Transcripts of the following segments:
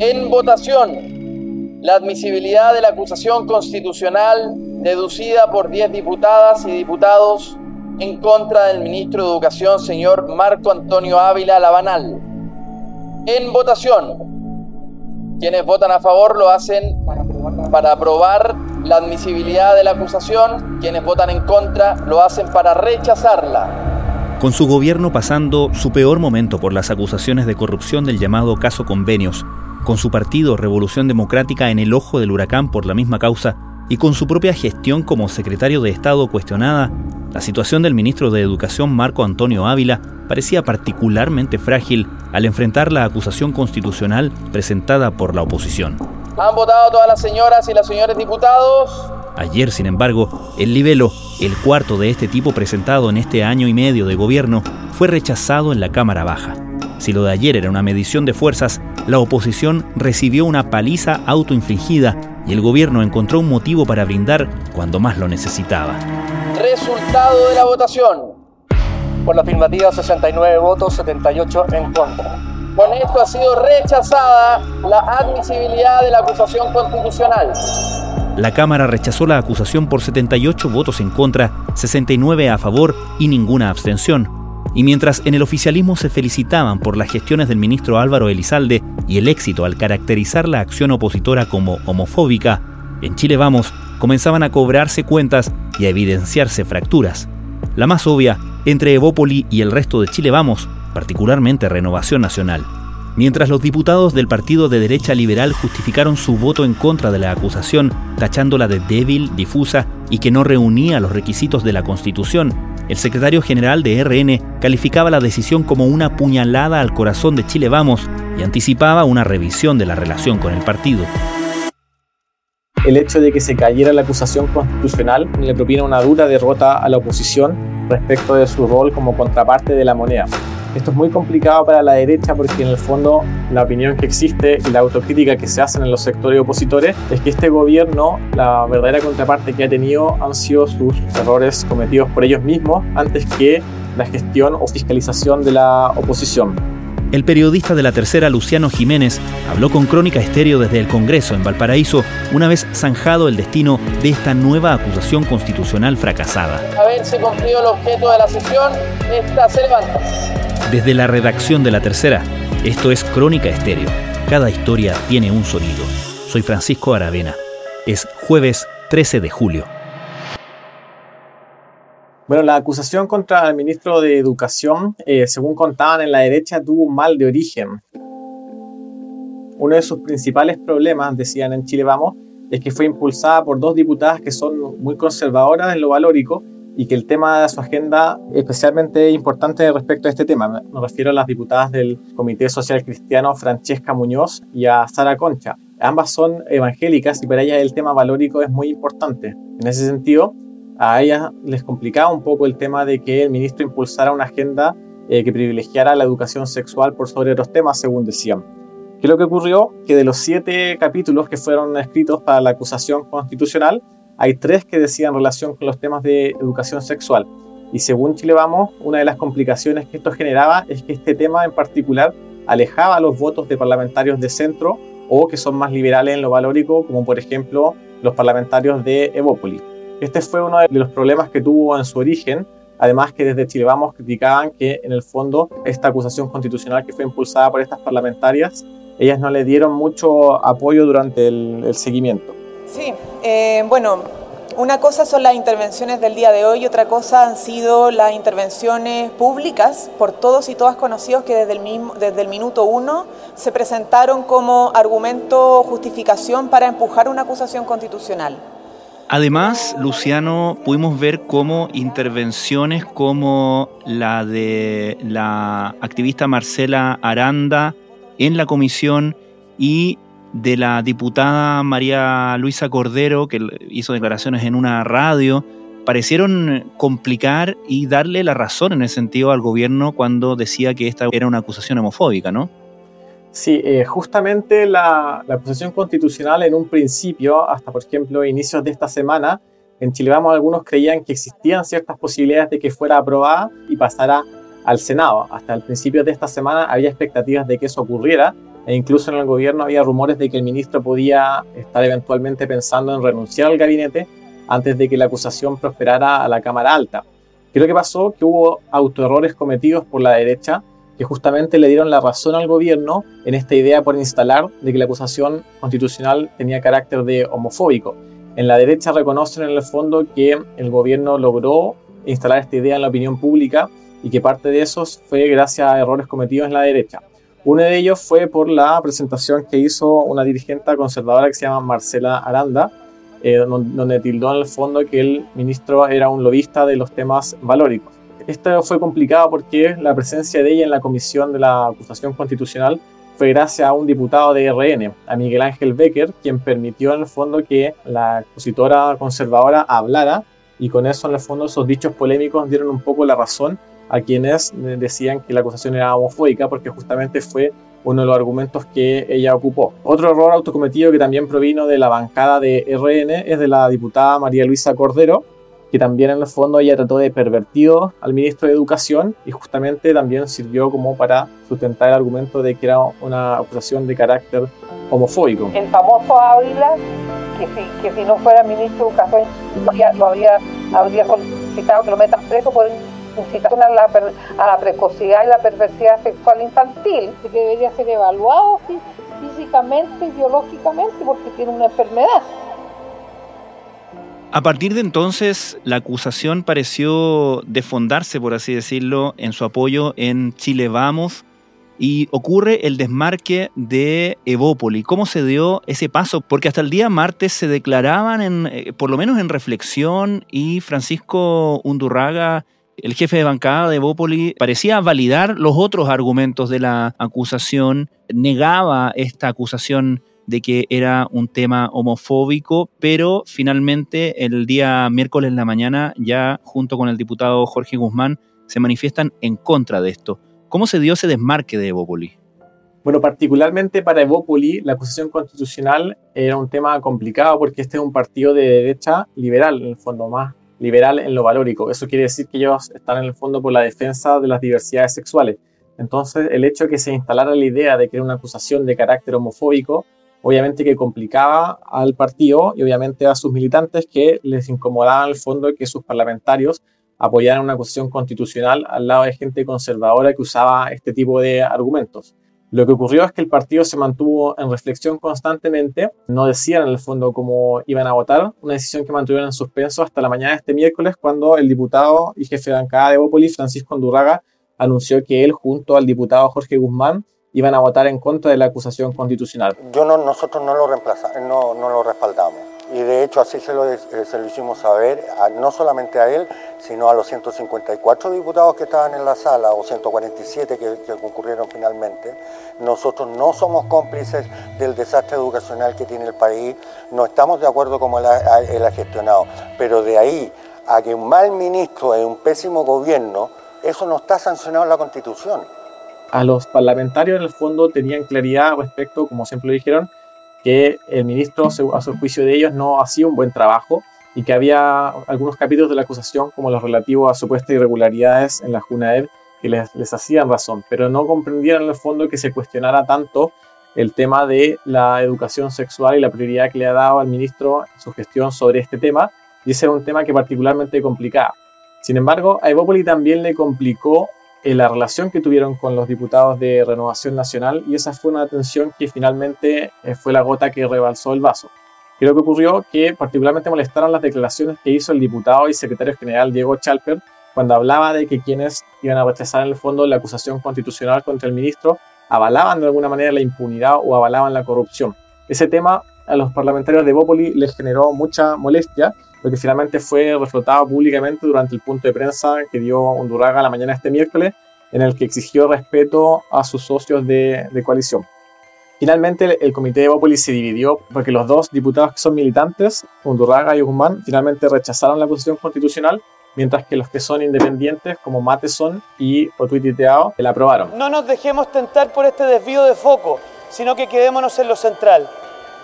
En votación, la admisibilidad de la acusación constitucional deducida por 10 diputadas y diputados en contra del ministro de Educación, señor Marco Antonio Ávila Labanal. En votación, quienes votan a favor lo hacen para aprobar la admisibilidad de la acusación, quienes votan en contra lo hacen para rechazarla. Con su gobierno pasando su peor momento por las acusaciones de corrupción del llamado caso convenios, con su partido Revolución Democrática en el ojo del huracán por la misma causa y con su propia gestión como secretario de Estado cuestionada, la situación del ministro de Educación Marco Antonio Ávila parecía particularmente frágil al enfrentar la acusación constitucional presentada por la oposición. ¿Han votado todas las señoras y los señores diputados? Ayer, sin embargo, el libelo, el cuarto de este tipo presentado en este año y medio de gobierno, fue rechazado en la Cámara Baja. Si lo de ayer era una medición de fuerzas, la oposición recibió una paliza autoinfligida y el gobierno encontró un motivo para brindar cuando más lo necesitaba. Resultado de la votación. Por la afirmativa 69 votos, 78 en contra. Con esto ha sido rechazada la admisibilidad de la acusación constitucional. La Cámara rechazó la acusación por 78 votos en contra, 69 a favor y ninguna abstención. Y mientras en el oficialismo se felicitaban por las gestiones del ministro Álvaro Elizalde y el éxito al caracterizar la acción opositora como homofóbica, en Chile Vamos comenzaban a cobrarse cuentas y a evidenciarse fracturas. La más obvia, entre Evópoli y el resto de Chile Vamos, particularmente Renovación Nacional. Mientras los diputados del partido de derecha liberal justificaron su voto en contra de la acusación, tachándola de débil, difusa y que no reunía los requisitos de la Constitución, el secretario general de RN calificaba la decisión como una puñalada al corazón de Chile Vamos y anticipaba una revisión de la relación con el partido. El hecho de que se cayera la acusación constitucional le propina una dura derrota a la oposición respecto de su rol como contraparte de la moneda. Esto es muy complicado para la derecha porque en el fondo la opinión que existe y la autocrítica que se hacen en los sectores opositores es que este gobierno, la verdadera contraparte que ha tenido han sido sus errores cometidos por ellos mismos antes que la gestión o fiscalización de la oposición. El periodista de la tercera, Luciano Jiménez, habló con Crónica Estéreo desde el Congreso en Valparaíso, una vez zanjado el destino de esta nueva acusación constitucional fracasada. Haberse cumplido el objeto de la sesión, esta se levanta. Desde la redacción de La Tercera, esto es Crónica Estéreo. Cada historia tiene un sonido. Soy Francisco Aravena. Es jueves 13 de julio. Bueno, la acusación contra el ministro de Educación, eh, según contaban en la derecha, tuvo un mal de origen. Uno de sus principales problemas, decían en Chile Vamos, es que fue impulsada por dos diputadas que son muy conservadoras en lo valórico y que el tema de su agenda es especialmente importante respecto a este tema. Me refiero a las diputadas del Comité Social Cristiano Francesca Muñoz y a Sara Concha. Ambas son evangélicas y para ellas el tema valórico es muy importante. En ese sentido, a ellas les complicaba un poco el tema de que el ministro impulsara una agenda eh, que privilegiara la educación sexual por sobre otros temas, según decían. ¿Qué es lo que ocurrió? Que de los siete capítulos que fueron escritos para la acusación constitucional, hay tres que decían relación con los temas de educación sexual. Y según Chile Vamos, una de las complicaciones que esto generaba es que este tema en particular alejaba los votos de parlamentarios de centro o que son más liberales en lo valórico, como por ejemplo los parlamentarios de Evópolis. Este fue uno de los problemas que tuvo en su origen, además que desde Chile Vamos criticaban que en el fondo esta acusación constitucional que fue impulsada por estas parlamentarias, ellas no le dieron mucho apoyo durante el seguimiento. Sí, eh, bueno, una cosa son las intervenciones del día de hoy otra cosa han sido las intervenciones públicas por todos y todas conocidos que desde el, mismo, desde el minuto uno se presentaron como argumento justificación para empujar una acusación constitucional. Además, Luciano, pudimos ver cómo intervenciones como la de la activista Marcela Aranda en la comisión y de la diputada María Luisa Cordero, que hizo declaraciones en una radio, parecieron complicar y darle la razón en ese sentido al gobierno cuando decía que esta era una acusación homofóbica, ¿no? Sí, eh, justamente la, acusación constitucional en un principio, hasta por ejemplo inicios de esta semana, en Chile Vamos algunos creían que existían ciertas posibilidades de que fuera aprobada y pasara al Senado. Hasta el principio de esta semana había expectativas de que eso ocurriera, e incluso en el gobierno había rumores de que el ministro podía estar eventualmente pensando en renunciar al gabinete antes de que la acusación prosperara a la Cámara Alta. Creo que pasó que hubo autoerrores cometidos por la derecha que justamente le dieron la razón al gobierno en esta idea por instalar de que la acusación constitucional tenía carácter de homofóbico. En la derecha reconocen en el fondo que el gobierno logró instalar esta idea en la opinión pública y que parte de eso fue gracias a errores cometidos en la derecha. Uno de ellos fue por la presentación que hizo una dirigente conservadora que se llama Marcela Aranda, eh, donde tildó en el fondo que el ministro era un lobista de los temas valóricos. Esto fue complicado porque la presencia de ella en la comisión de la acusación constitucional fue gracias a un diputado de RN, a Miguel Ángel Becker, quien permitió en el fondo que la expositora conservadora hablara y con eso en el fondo esos dichos polémicos dieron un poco la razón a quienes decían que la acusación era homofóbica porque justamente fue uno de los argumentos que ella ocupó. Otro error autocometido que también provino de la bancada de RN es de la diputada María Luisa Cordero, que también en el fondo ella trató de pervertido al ministro de Educación y justamente también sirvió como para sustentar el argumento de que era una acusación de carácter homofóbico. El famoso Ávila, que si, que si no fuera ministro de Educación, lo habría, habría solicitado que lo metan preso por incitación a la, a la precocidad y la perversidad sexual infantil, que debería ser evaluado físicamente y biológicamente porque tiene una enfermedad. A partir de entonces, la acusación pareció desfondarse, por así decirlo, en su apoyo en Chile Vamos y ocurre el desmarque de Evópoli. ¿Cómo se dio ese paso? Porque hasta el día martes se declaraban, en, eh, por lo menos en reflexión, y Francisco Undurraga, el jefe de bancada de Evópoli, parecía validar los otros argumentos de la acusación, negaba esta acusación de que era un tema homofóbico, pero finalmente el día miércoles en la mañana, ya junto con el diputado Jorge Guzmán, se manifiestan en contra de esto. ¿Cómo se dio ese desmarque de Evópoli? Bueno, particularmente para Evópoli, la acusación constitucional era un tema complicado porque este es un partido de derecha liberal, en el fondo más liberal en lo valórico. Eso quiere decir que ellos están en el fondo por la defensa de las diversidades sexuales. Entonces, el hecho de que se instalara la idea de que era una acusación de carácter homofóbico obviamente que complicaba al partido y obviamente a sus militantes que les incomodaba en el fondo que sus parlamentarios apoyaran una acusación constitucional al lado de gente conservadora que usaba este tipo de argumentos. Lo que ocurrió es que el partido se mantuvo en reflexión constantemente, no decían en el fondo cómo iban a votar, una decisión que mantuvieron en suspenso hasta la mañana de este miércoles cuando el diputado y jefe de bancada de Bópoli, Francisco Andurraga, anunció que él junto al diputado Jorge Guzmán iban a votar en contra de la acusación constitucional. Yo no, nosotros no lo reemplazamos, no, no lo respaldamos. Y de hecho así se lo, eh, se lo hicimos saber, no solamente a él, sino a los 154 diputados que estaban en la sala, o 147 que, que concurrieron finalmente. Nosotros no somos cómplices del desastre educacional que tiene el país, no estamos de acuerdo como él él ha gestionado, pero de ahí a que un mal ministro es un pésimo gobierno, eso no está sancionado en la Constitución a los parlamentarios en el fondo tenían claridad respecto, como siempre lo dijeron, que el ministro, a su juicio de ellos, no hacía un buen trabajo y que había algunos capítulos de la acusación, como los relativos a supuestas irregularidades en la JUNAED, que les, hacían razón, pero no comprendían en el fondo que se cuestionara tanto el tema de la educación sexual y la prioridad que le ha dado al ministro en su gestión sobre este tema, y ese era un tema que particularmente complicaba. Sin embargo, a Evópoli también le complicó eh, la relación que tuvieron con los diputados de Renovación Nacional y esa fue una tensión que finalmente eh, fue la gota que rebalsó el vaso. Creo que ocurrió que particularmente molestaron las declaraciones que hizo el diputado y secretario general Diego Chalper cuando hablaba de que quienes iban a rechazar en el fondo la acusación constitucional contra el ministro avalaban de alguna manera la impunidad o avalaban la corrupción. Ese tema a los parlamentarios de Bópoli les generó mucha molestia lo que finalmente fue reflotado públicamente durante el punto de prensa que dio Honduraga la mañana de este miércoles, en el que exigió respeto a sus socios de, coalición. Finalmente, el, comité de Bópoli se dividió porque los dos diputados que son militantes, Undurraga y Guzmán, finalmente rechazaron la acusación constitucional, mientras que los que son independientes, como Mateson y Otuititeao, la aprobaron. No nos dejemos tentar por este desvío de foco, sino que quedémonos en lo central.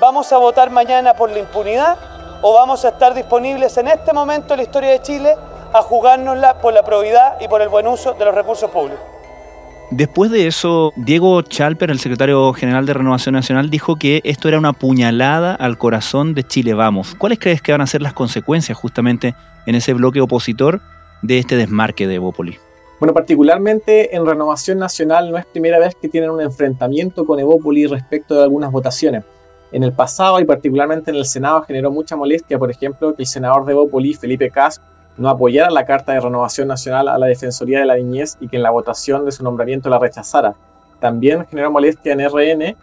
Vamos a votar mañana por la impunidad o vamos a estar disponibles en este momento en la historia de Chile a jugárnosla por la probidad y por el buen uso de los recursos públicos. Después de eso, Diego Chalper, el secretario general de Renovación Nacional, dijo que esto era una puñalada al corazón de Chile Vamos. ¿Cuáles crees que van a ser las consecuencias justamente en ese bloque opositor de este desmarque de Evópoli? Bueno, particularmente en Renovación Nacional no es primera vez que tienen un enfrentamiento con Evópoli respecto de algunas votaciones. En el pasado y particularmente en el Senado generó mucha molestia, por ejemplo, que el senador de Evópoli, Felipe Cas, no apoyara la Carta de Renovación Nacional a la Defensoría de la Niñez y que en la votación de su nombramiento la rechazara. También generó molestia en RN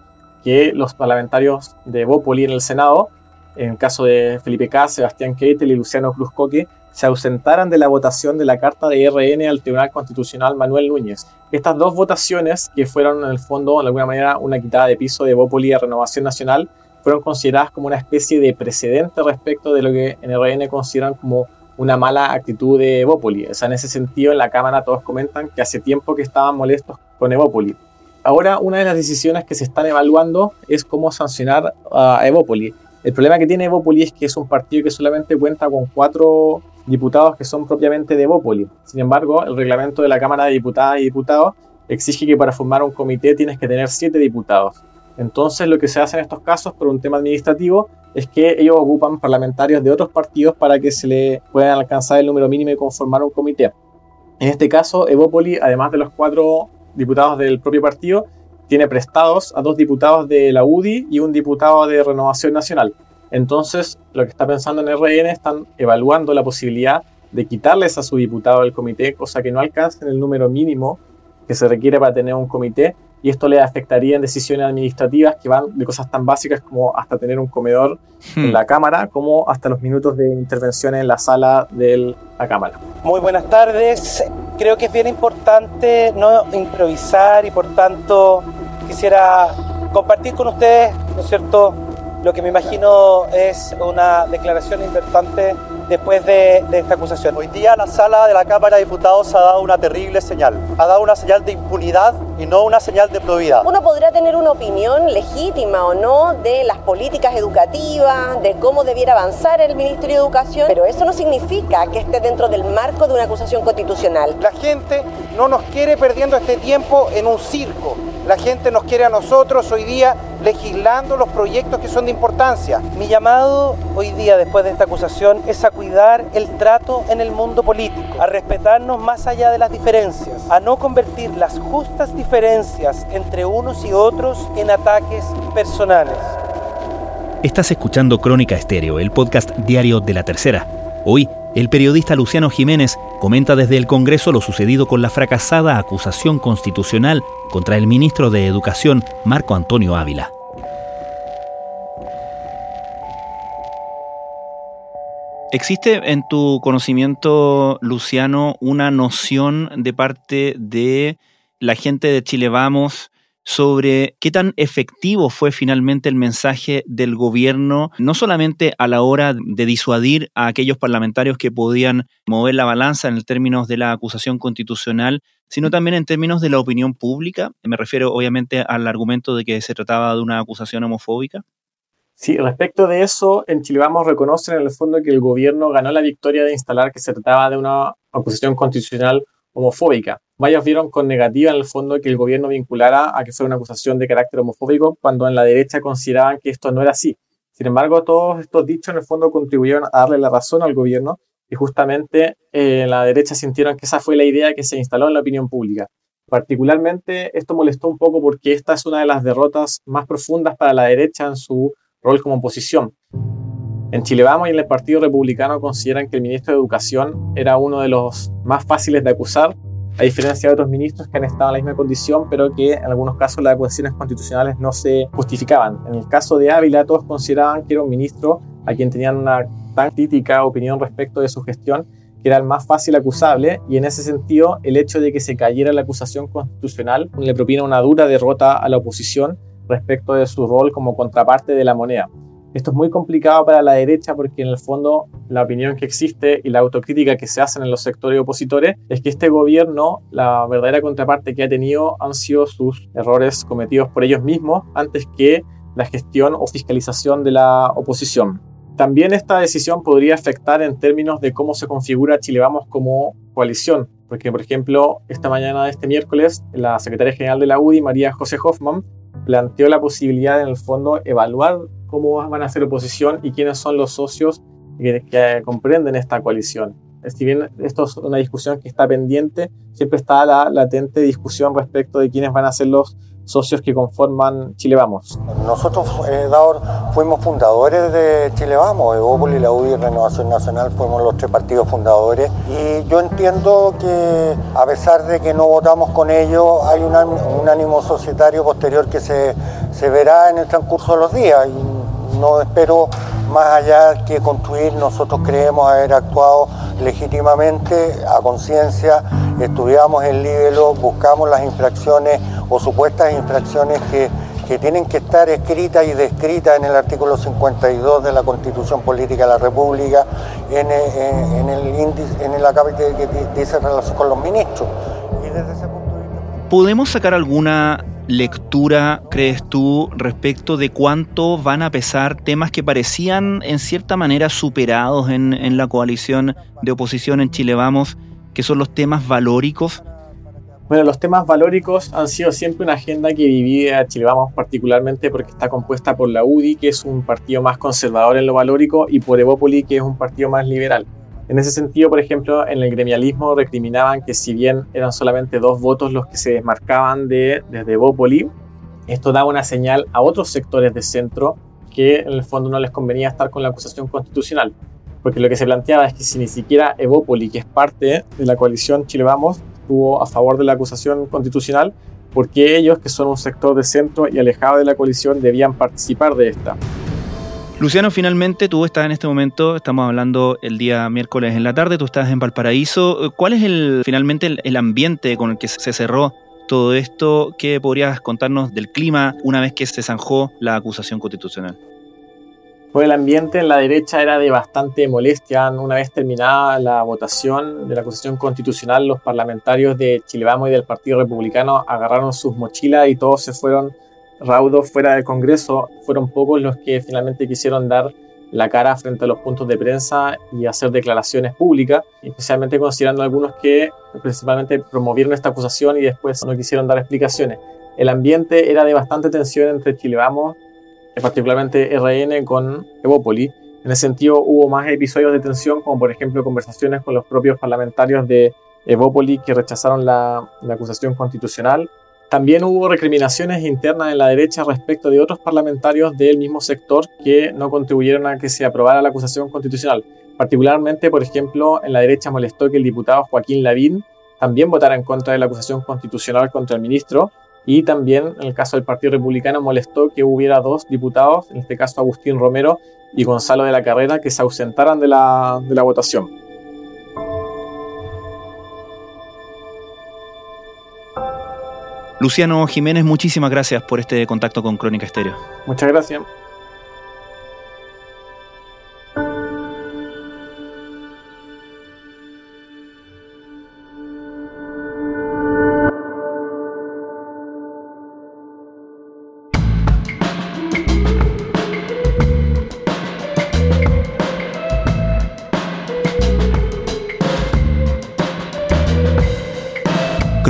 que los parlamentarios de Bópoli en el Senado, en el caso de Felipe K., Sebastián Keitel y Luciano Cruzcoque, se ausentaran de la votación de la carta de RN al Tribunal Constitucional Manuel Núñez. Estas dos votaciones, que fueron en el fondo de alguna manera una quitada de piso de Bópoli a Renovación Nacional, fueron consideradas como una especie de precedente respecto de lo que en RN consideran como una mala actitud de Evópoli. O sea, en ese sentido, en la Cámara todos comentan que hace tiempo que estaban molestos con Evópoli. Ahora, una de las decisiones que se están evaluando es cómo sancionar a Evópoli. El problema que tiene Evópoli es que es un partido que solamente cuenta con cuatro diputados que son propiamente de Evópoli. Sin embargo, el reglamento de la Cámara de Diputadas y Diputados exige que para formar un comité tienes que tener siete diputados. Entonces, lo que se hace en estos casos, por un tema administrativo, es que ellos ocupan parlamentarios de otros partidos para que se le puedan alcanzar el número mínimo y conformar un comité. En este caso, Evópoli, además de los cuatro diputados del propio partido, tiene prestados a dos diputados de la UDI y un diputado de Renovación Nacional. Entonces, lo que está pensando en RN están evaluando la posibilidad de quitarles a su diputado del comité, cosa que no alcancen el número mínimo que se requiere para tener un comité y esto le afectaría en decisiones administrativas que van de cosas tan básicas como hasta tener un comedor en hmm. la Cámara, como hasta los minutos de intervención en la sala de la Cámara. Muy buenas tardes. Creo que es bien importante no improvisar y por tanto quisiera compartir con ustedes, ¿no es cierto?, lo que me imagino es una declaración importante después de, esta acusación. Hoy día la sala de la Cámara de Diputados ha dado una terrible señal. Ha dado una señal de impunidad y no una señal de probidad. Uno podrá tener una opinión legítima o no de las políticas educativas, de cómo debiera avanzar el Ministerio de Educación, pero eso no significa que esté dentro del marco de una acusación constitucional. La gente no nos quiere perdiendo este tiempo en un circo. La gente nos quiere a nosotros hoy día legislando los proyectos que son de importancia. Mi llamado hoy día, después de esta acusación, es a cuidar el trato en el mundo político, a respetarnos más allá de las diferencias, a no convertir las justas diferencias entre unos y otros en ataques personales. Estás escuchando Crónica Estéreo, el podcast diario de la tercera. Hoy, el periodista Luciano Jiménez comenta desde el Congreso lo sucedido con la fracasada acusación constitucional contra el ministro de Educación, Marco Antonio Ávila. ¿Existe en tu conocimiento, Luciano, una noción de parte de la gente de Chile Vamos sobre qué tan efectivo fue finalmente el mensaje del gobierno, no solamente a la hora de disuadir a aquellos parlamentarios que podían mover la balanza en términos de la acusación constitucional, sino también en términos de la opinión pública. Me refiero obviamente al argumento de que se trataba de una acusación homofóbica. Sí, respecto de eso, en Chile Vamos reconocen en el fondo que el gobierno ganó la victoria de instalar que se trataba de una acusación constitucional homofóbica. Varios vieron con negativa en el fondo que el gobierno vinculara a que fuera una acusación de carácter homofóbico, cuando en la derecha consideraban que esto no era así. Sin embargo, todos estos dichos en el fondo contribuyeron a darle la razón al gobierno y justamente en eh, la derecha sintieron que esa fue la idea que se instaló en la opinión pública. Particularmente esto molestó un poco porque esta es una de las derrotas más profundas para la derecha en su rol como oposición. En Chile Vamos y en el Partido Republicano consideran que el ministro de Educación era uno de los más fáciles de acusar, a diferencia de otros ministros que han estado en la misma condición, pero que en algunos casos las acusaciones constitucionales no se justificaban. En el caso de Ávila, todos consideraban que era un ministro a quien tenían una tan crítica opinión respecto de su gestión, que era el más fácil acusable, y en ese sentido, el hecho de que se cayera la acusación constitucional le propina una dura derrota a la oposición respecto de su rol como contraparte de la moneda. Esto es muy complicado para la derecha porque en el fondo la opinión que existe y la autocrítica que se hacen en los sectores opositores es que este gobierno, la verdadera contraparte que ha tenido han sido sus errores cometidos por ellos mismos antes que la gestión o fiscalización de la oposición. También esta decisión podría afectar en términos de cómo se configura Chile Vamos como coalición, porque por ejemplo, esta mañana de este miércoles, la secretaria general de la UDI, María José Hoffman, planteó la posibilidad en el fondo evaluar cómo van a ser oposición y quiénes son los socios que, comprenden esta coalición. Si bien esto es una discusión que está pendiente, siempre está la latente discusión respecto de quiénes van a ser los socios que conforman Chile Vamos. Nosotros, eh, Daor, fuimos fundadores de Chile Vamos, Evópolis, la UDI y Renovación Nacional, fuimos los tres partidos fundadores y yo entiendo que a pesar de que no votamos con ellos, hay un, un ánimo societario posterior que se, se verá en el transcurso de los días y no espero más allá que construir, nosotros creemos haber actuado legítimamente, a conciencia, estudiamos el libelo, buscamos las infracciones o supuestas infracciones que, que tienen que estar escritas y descritas en el artículo 52 de la Constitución Política de la República, en, en, el índice, en el acápite que dice relación con los ministros. Y desde ese punto de vista... ¿Podemos sacar alguna lectura crees tú respecto de cuánto van a pesar temas que parecían en cierta manera superados en, en la coalición de oposición en Chile Vamos, que son los temas valóricos? Bueno, los temas valóricos han sido siempre una agenda que divide a Chile Vamos particularmente porque está compuesta por la UDI, que es un partido más conservador en lo valórico, y por Evópoli, que es un partido más liberal. En ese sentido, por ejemplo, en el gremialismo recriminaban que si bien eran solamente dos votos los que se desmarcaban de, desde Bópoli, esto daba una señal a otros sectores de centro que en el fondo no les convenía estar con la acusación constitucional. Porque lo que se planteaba es que si ni siquiera Evópoli, que es parte de la coalición Chile Vamos, estuvo a favor de la acusación constitucional, porque ellos, que son un sector de centro y alejado de la coalición, debían participar de esta. Luciano, finalmente tú estás en este momento, estamos hablando el día miércoles en la tarde, tú estás en Valparaíso. ¿Cuál es el, finalmente el, ambiente con el que se cerró todo esto? ¿Qué podrías contarnos del clima una vez que se zanjó la acusación constitucional? Pues el ambiente en la derecha era de bastante molestia. Una vez terminada la votación de la acusación constitucional, los parlamentarios de Chile Vamos y del Partido Republicano agarraron sus mochilas y todos se fueron raudos fuera del Congreso, fueron pocos los que finalmente quisieron dar la cara frente a los puntos de prensa y hacer declaraciones públicas, especialmente considerando algunos que principalmente promovieron esta acusación y después no quisieron dar explicaciones. El ambiente era de bastante tensión entre Chile Vamos, particularmente RN con Evópoli. En ese sentido hubo más episodios de tensión, como por ejemplo conversaciones con los propios parlamentarios de Evópoli que rechazaron la, la acusación constitucional también hubo recriminaciones internas en la derecha respecto de otros parlamentarios del mismo sector que no contribuyeron a que se aprobara la acusación constitucional. Particularmente, por ejemplo, en la derecha molestó que el diputado Joaquín Lavín también votara en contra de la acusación constitucional contra el ministro y también en el caso del Partido Republicano molestó que hubiera dos diputados, en este caso Agustín Romero y Gonzalo de la Carrera, que se ausentaran de la, de la votación. Luciano Jiménez, muchísimas gracias por este contacto con Crónica Estéreo. Muchas gracias.